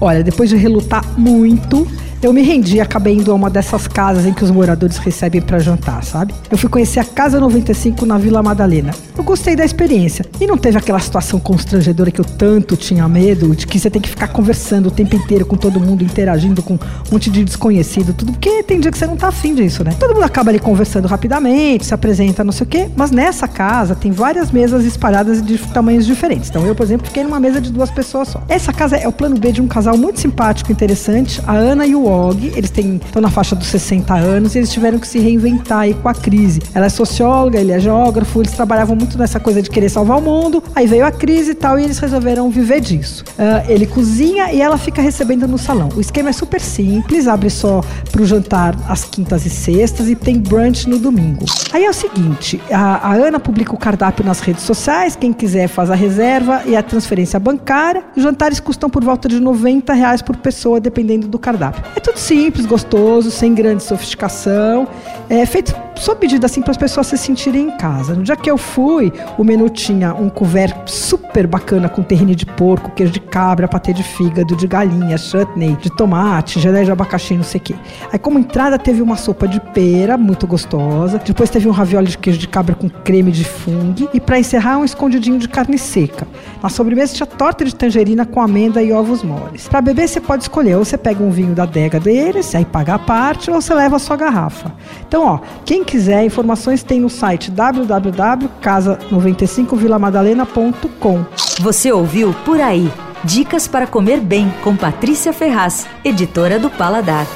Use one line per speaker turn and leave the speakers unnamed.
Olha, depois de relutar muito, eu me rendi acabei indo a uma dessas casas em que os moradores recebem para jantar, sabe? Eu fui conhecer a Casa 95 na Vila Madalena. Eu gostei da experiência e não teve aquela situação constrangedora que eu tanto tinha medo, de que você tem que ficar conversando o tempo inteiro com todo mundo, interagindo com um monte de desconhecido, tudo, porque tem dia que você não tá afim disso, né? Todo mundo acaba ali conversando rapidamente, se apresenta, não sei o quê, mas nessa casa tem várias mesas espalhadas de tamanhos diferentes. Então eu, por exemplo, fiquei numa mesa de duas pessoas só. Essa casa é o plano B de um casal muito simpático e interessante, a Ana e o Og, eles têm, estão na faixa dos 60 anos e eles tiveram que se reinventar aí com a crise. Ela é socióloga, ele é geógrafo, eles trabalhavam muito nessa coisa de querer salvar o mundo, aí veio a crise e tal e eles resolveram viver disso. Uh, ele cozinha e ela fica recebendo no salão. O esquema é super simples, abre só para o jantar às quintas e sextas e tem brunch no domingo. Aí é o seguinte, a, a Ana publica o cardápio nas redes sociais, quem quiser faz a reserva e a transferência bancária. Os jantares custam por volta de 90 reais por pessoa, dependendo do cardápio. Simples, gostoso, sem grande sofisticação. É feito sob medida assim para as pessoas se sentirem em casa. No dia que eu fui, o menu tinha um couvert super bacana com terrine de porco, queijo de cabra, patê de fígado, de galinha, chutney, de tomate, geleia de abacaxi, não sei o quê. Aí como entrada teve uma sopa de pera muito gostosa, depois teve um ravioli de queijo de cabra com creme de fungo e para encerrar um escondidinho de carne seca. Na sobremesa tinha torta de tangerina com amêndoa e ovos moles. Para beber você pode escolher, ou você pega um vinho da adega deles, aí paga a parte, ou você leva a sua garrafa. Então, ó, quem quiser informações tem no site www.casa95vilamadalena.com.
Você ouviu Por Aí. Dicas para comer bem com Patrícia Ferraz, editora do Paladar.